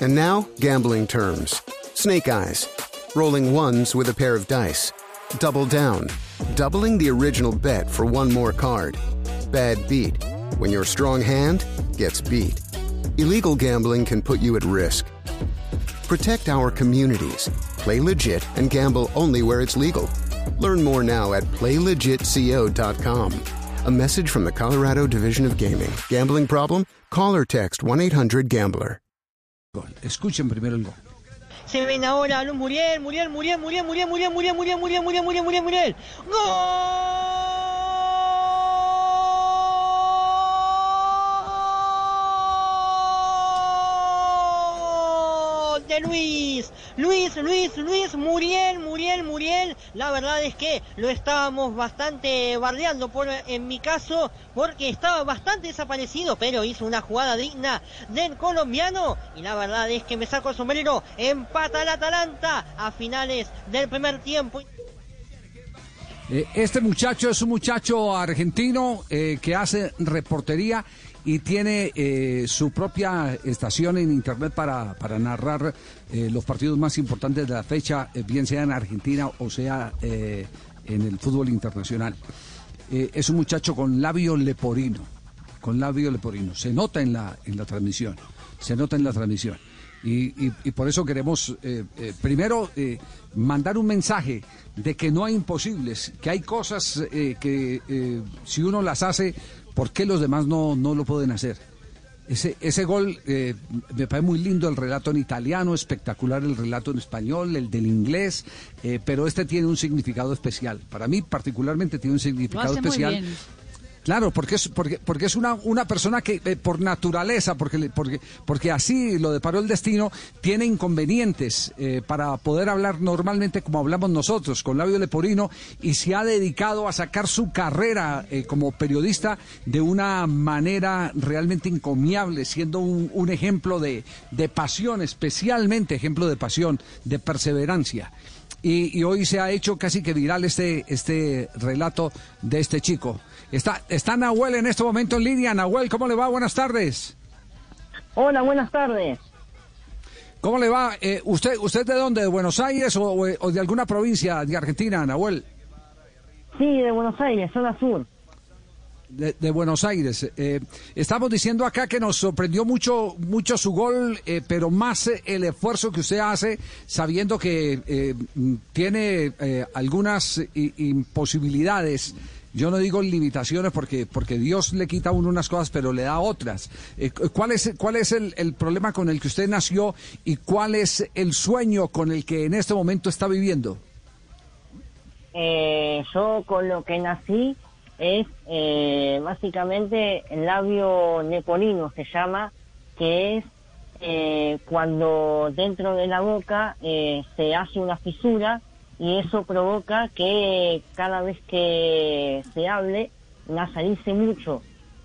And now, gambling terms. Snake Eyes. Rolling ones with a pair of dice. Double down. Doubling the original bet for one more card. Bad beat. When your strong hand gets beat. Illegal gambling can put you at risk. Protect our communities. Play legit and gamble only where it's legal. Learn more now at playlegitco.com. A message from the Colorado Division of Gaming. Gambling problem? Call or text 1 800 Gambler. Escuchen primero el gol. Se ven ahora Muriel, Muriel, Muriel, Muriel, Muriel, Muriel, Muriel, Muriel, Muriel, Muriel, Muriel, Muriel. ¡Gol! Luis, Luis, Luis, Luis, Muriel, Muriel, Muriel. La verdad es que lo estábamos bastante bardeando en mi caso, porque estaba bastante desaparecido, pero hizo una jugada digna del colombiano. Y la verdad es que me saco el sombrero, empata el Atalanta a finales del primer tiempo. Eh, este muchacho es un muchacho argentino eh, que hace reportería y tiene eh, su propia estación en internet para, para narrar los partidos más importantes de la fecha, bien sea en Argentina o sea en el fútbol internacional. Es un muchacho con labio leporino, con labio leporino. Se nota en la, en la transmisión, se nota en la transmisión. Y, y- y por eso queremos, eh, eh, primero, eh, mandar un mensaje de que no hay imposibles, que hay cosas eh, que si uno las hace, ¿por qué los demás no, no lo pueden hacer? Ese, ese gol eh, me parece muy lindo el relato en italiano, espectacular el relato en español, el del inglés, eh, pero este tiene un significado especial. Para mí particularmente tiene un significado especial. Claro, porque es, porque, porque es una, una persona que eh, por naturaleza, porque, porque, porque así lo deparó el destino, tiene inconvenientes eh, para poder hablar normalmente como hablamos nosotros, con labio leporino, y se ha dedicado a sacar su carrera eh, como periodista de una manera realmente encomiable, siendo un, un ejemplo de, de pasión, especialmente ejemplo de pasión, de perseverancia. Y, y hoy se ha hecho casi que viral este, este relato de este chico. Está, está Nahuel en este momento en línea. Nahuel, ¿cómo le va? Buenas tardes. Hola, buenas tardes. ¿Cómo le va? Eh, ¿usted, ¿Usted de dónde? ¿De Buenos Aires o, o- o de alguna provincia de Argentina, Nahuel? Sí, de Buenos Aires, zona sur. De, Buenos Aires. Eh, estamos diciendo acá que nos sorprendió mucho, mucho su gol, eh, pero más eh, el esfuerzo que usted hace, sabiendo que eh, mm, tiene eh, algunas i- imposibilidades. Yo no digo limitaciones porque, porque Dios le quita a uno unas cosas, pero le da otras. Eh, cu- ¿Cuál es, cuál es el, el problema con el que usted nació y cuál es el sueño con el que en este momento está viviendo? Eh, yo con lo que nací es eh, básicamente el labio nepolino se llama, que es eh, cuando dentro de la boca eh, se hace una fisura y eso provoca que cada vez que se hable nasalice mucho.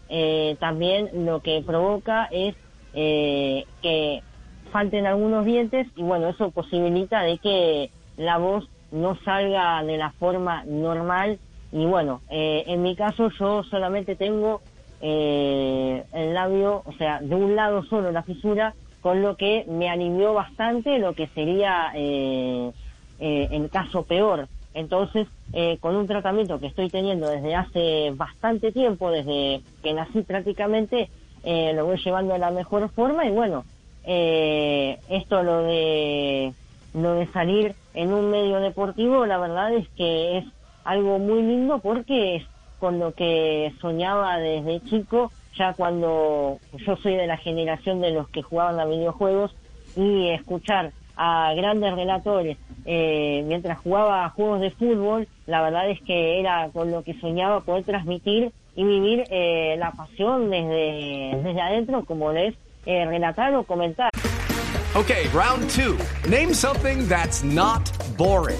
Eh, también lo que provoca es eh, que falten algunos dientes y bueno, eso posibilita de que la voz no salga de la forma normal y bueno, eh, en mi caso yo solamente tengo eh, el labio, o sea, de un lado solo la fisura, con lo que me alivió bastante lo que sería eh, eh, en caso peor. Entonces, eh, con un tratamiento que estoy teniendo desde hace bastante tiempo, desde que nací prácticamente, eh, lo voy llevando de la mejor forma y bueno, eh, esto lo de lo de salir en un medio deportivo, la verdad es que es algo muy lindo porque es con lo que soñaba desde chico, ya cuando yo soy de la generación de los que jugaban a videojuegos y escuchar a grandes relatores eh, mientras jugaba a juegos de fútbol, la verdad es que era con lo que soñaba poder transmitir y vivir eh, la pasión desde, desde adentro, como es eh, relatar o comentar. Okay, round two. Name something that's not boring.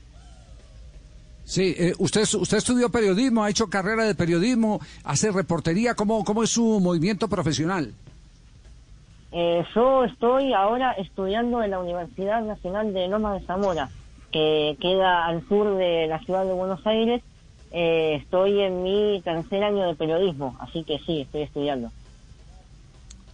Sí, eh, usted, usted estudió periodismo, ha hecho carrera de periodismo, hace reportería, ¿cómo, cómo es su movimiento profesional? Eh, yo estoy ahora estudiando en la Universidad Nacional de Loma de Zamora, que queda al sur de la ciudad de Buenos Aires. Eh, estoy en mi tercer año de periodismo, así que sí, estoy estudiando.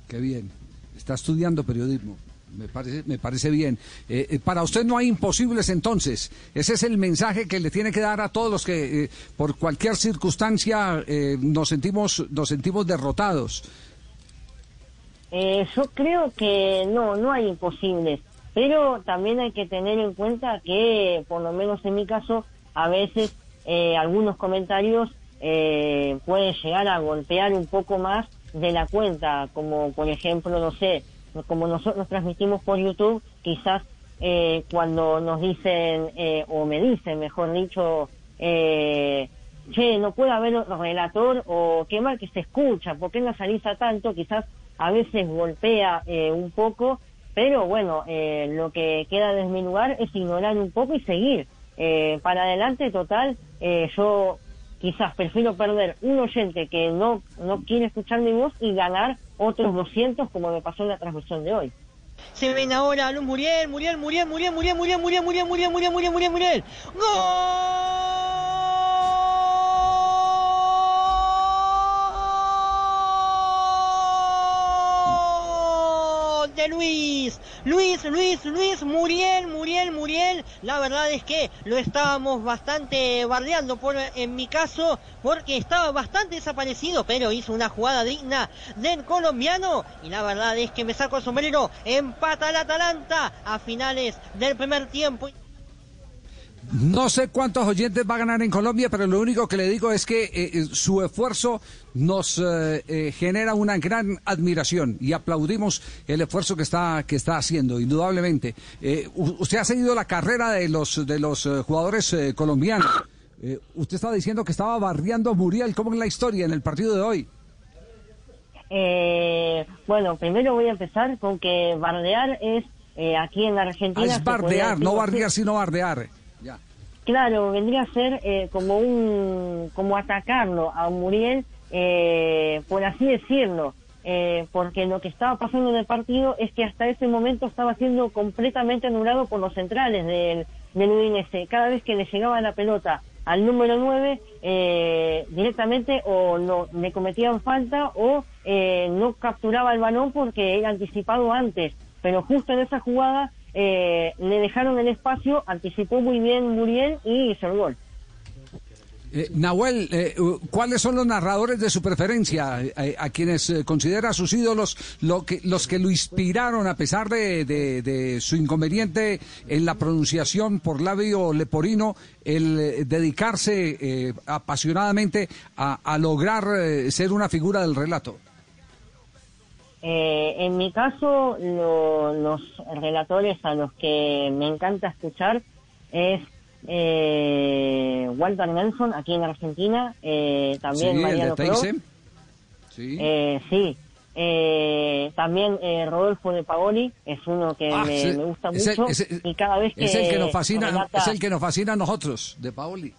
Qué bien, está estudiando periodismo. Me parece, me parece bien. Eh, eh, para usted no hay imposibles entonces. Ese es el mensaje que le tiene que dar a todos los que eh, por cualquier circunstancia eh, nos sentimos nos sentimos derrotados. Eh, yo creo que no, no hay imposibles, pero también hay que tener en cuenta que, por lo menos en mi caso, a veces algunos comentarios pueden llegar a golpear un poco más de la cuenta, como por ejemplo, no sé, como nosotros transmitimos por YouTube, quizás eh, cuando nos dicen, eh, o me dicen, mejor dicho, eh, che, no puede haber otro relator, o qué mal que se escucha, ¿por qué no salís a tanto? Quizás a veces golpea eh, un poco, pero bueno, eh, lo que queda de mi lugar es ignorar un poco y seguir. Eh, para adelante, total, yo quizás prefiero perder un oyente que no, no quiere escuchar mi voz y ganar otros 200 como me pasó en la transmisión de hoy. Se ven ahora Muriel, Muriel, Muriel, Muriel, Muriel, Muriel, Muriel, Muriel, Muriel, Muriel, Muriel, Muriel, Muriel. Luis, Luis, Luis, Luis, Muriel, Muriel, Muriel. La verdad es que lo estábamos bastante bardeando por, en mi caso, porque estaba bastante desaparecido, pero hizo una jugada digna del colombiano. Y la verdad es que me saco el sombrero, empata el Atalanta a finales del primer tiempo. No sé cuántos oyentes va a ganar en Colombia, pero lo único que le digo es que eh, su esfuerzo nos eh, eh, genera una gran admiración y aplaudimos el esfuerzo que está que está haciendo, indudablemente. Eh, usted ha seguido la carrera de los de los eh, jugadores eh, colombianos. Eh, usted estaba diciendo que estaba barriando a Muriel. ¿Cómo es la historia en el partido de hoy? Eh, bueno, primero voy a empezar con que bardear es eh, aquí en la Argentina. Ah, es bardear, no bardear, sino bardear. Claro, vendría a ser eh, como un, como atacarlo a Muriel, eh, por así decirlo, eh, porque lo que estaba pasando en el partido es que hasta ese momento estaba siendo completamente anulado por los centrales del, del Udinese. Cada vez que le llegaba la pelota al número 9, eh, directamente o no, le cometían falta o eh, no capturaba el balón porque era anticipado antes. Pero justo en esa jugada eh, le dejaron el espacio, anticipó muy bien Muriel y hizo el gol. Eh, Nahuel, eh, uh, ¿cuáles son los narradores de su preferencia? Eh, a quienes eh, considera sus ídolos, lo que, los que lo inspiraron a pesar de, su inconveniente en la pronunciación por labio leporino, el eh, dedicarse eh, apasionadamente a, lograr eh, ser una figura del relato. Eh, en mi caso, lo- los relatores a los que me encanta escuchar es eh, Walter Nelson, aquí en Argentina, eh, también Sí, Mariano Teise. Sí. eh, sí, eh, también eh, Rodolfo de Paoli es uno que Ah, me, sí. me gusta Es el- mucho es el- y cada vez que es el que nos fascina, relata- es el que nos fascina a nosotros, de Paoli.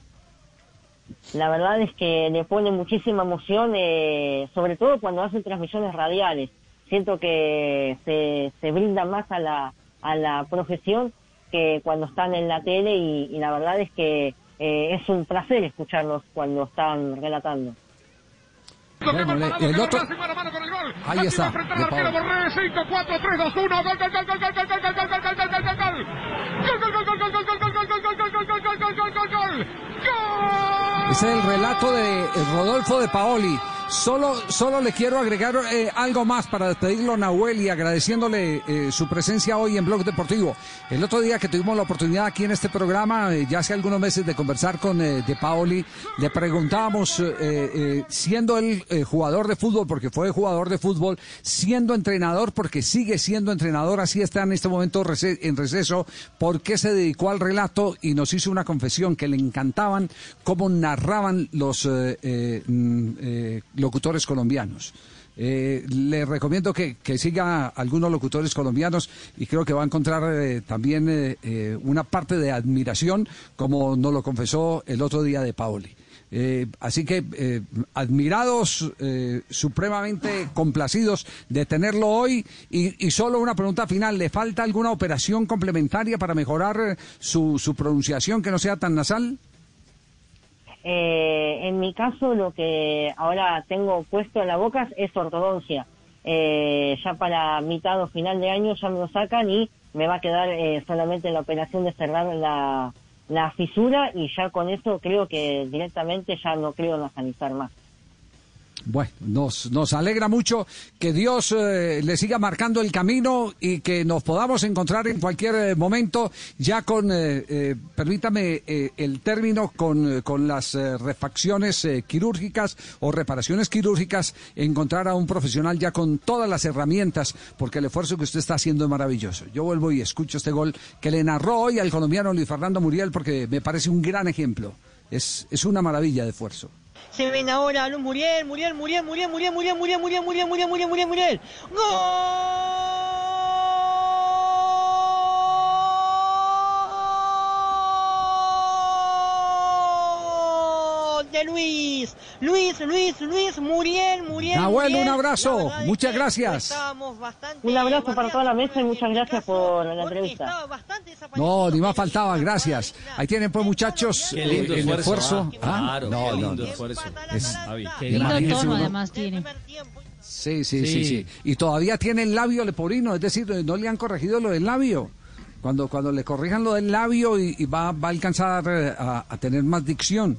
La verdad es que le pone muchísima emoción, eh, sobre todo cuando hacen transmisiones radiales. Siento que se, se brinda más a la, a la profesión que cuando están en la tele y, y la verdad es que eh, es un placer escucharlos cuando están relatando. Bueno, le- el otro... Ahí está, de Paoli. Ese es el relato de eh, Rodolfo de Paoli. Solo, solo le quiero agregar eh, algo más para despedirlo, Nahuel, y agradeciéndole eh, su presencia hoy en Blog Deportivo. El otro día que tuvimos la oportunidad aquí en este programa, eh, ya hace algunos meses, de conversar con eh, De Paoli, le preguntábamos, eh, eh, siendo él jugador de fútbol, porque fue jugador de fútbol, siendo entrenador, porque sigue siendo entrenador, así está en este momento en receso, por qué se dedicó al relato y nos hizo una confesión que le encantaban cómo narraban los mm, locutores colombianos. Eh, le recomiendo que, que siga a algunos locutores colombianos y creo que va a encontrar eh, también eh, eh, una parte de admiración, como nos lo confesó el otro día de Paoli. Así que admirados, supremamente complacidos de tenerlo hoy. Y, solo una pregunta final, ¿le falta alguna operación complementaria para mejorar su, su pronunciación que no sea tan nasal? Eh, en mi caso, lo que ahora tengo puesto en la boca es ortodoncia. Eh, ya para mitad o final de año ya me lo sacan y me va a quedar eh, solamente la operación de cerrar la, la fisura y ya con eso creo que directamente ya no creo nasanizar más. Bueno, nos, nos alegra mucho que Dios eh, le siga marcando el camino y que nos podamos encontrar en cualquier eh, momento ya con, eh, permítame el término, con, con las refacciones quirúrgicas o reparaciones quirúrgicas, encontrar a un profesional ya con todas las herramientas, porque el esfuerzo que usted está haciendo es maravilloso. Yo vuelvo y escucho este gol que le narró hoy al colombiano Luis Fernando Muriel porque me parece un gran ejemplo. Es, es una maravilla de esfuerzo. Se ven ahora Muriel, Muriel, Muriel, Muriel, Muriel, Muriel, Muriel, Muriel, Muriel, Muriel, Muriel, Muriel, Muriel. ¡Gol! De Luis, Luis, Luis, Luis, Muriel, Muriel. Nahuel, Muriel. un abrazo. Muchas gracias. estábamos bastante Un abrazo para toda la mesa y muchas gracias por la entrevista. No, ni más faltaba, gracias. Ahí tienen pues muchachos Qué eh, lindo el esfuerzo, esfuerzo. ¿ah? ¿Ah? Claro, No, qué lindo no. esfuerzo. Es- Javi, qué Lindo tono uno. además tiene. Sí, sí, sí, Sí. sí. Y todavía tiene el labio leporino, es decir, no le han corregido lo del labio. Cuando, cuando le corrijan lo del labio y, y va, va a alcanzar eh, a, a tener más dicción.